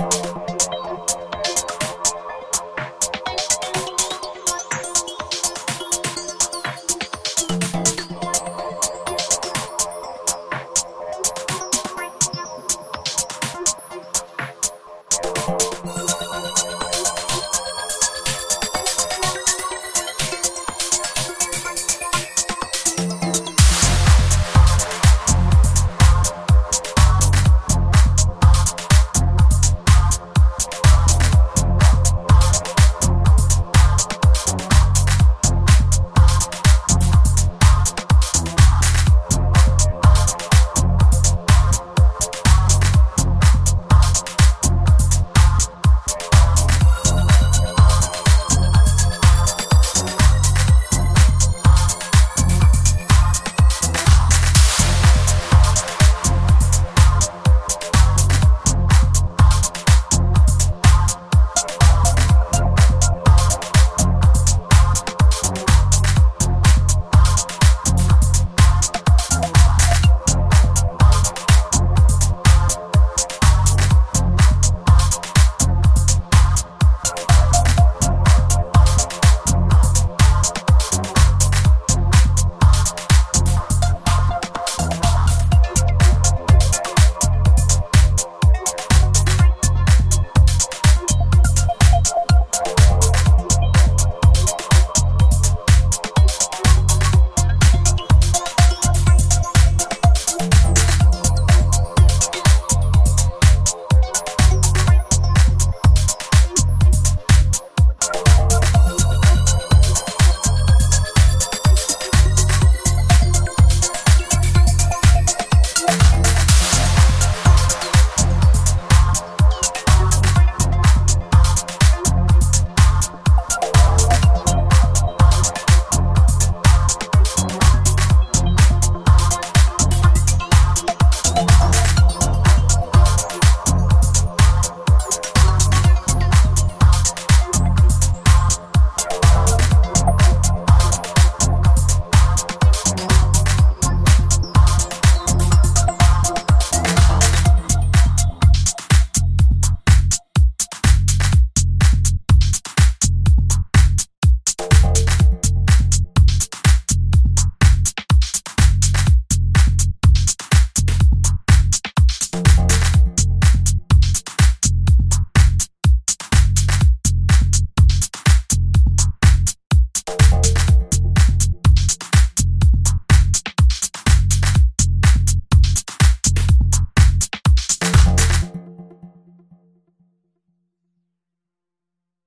you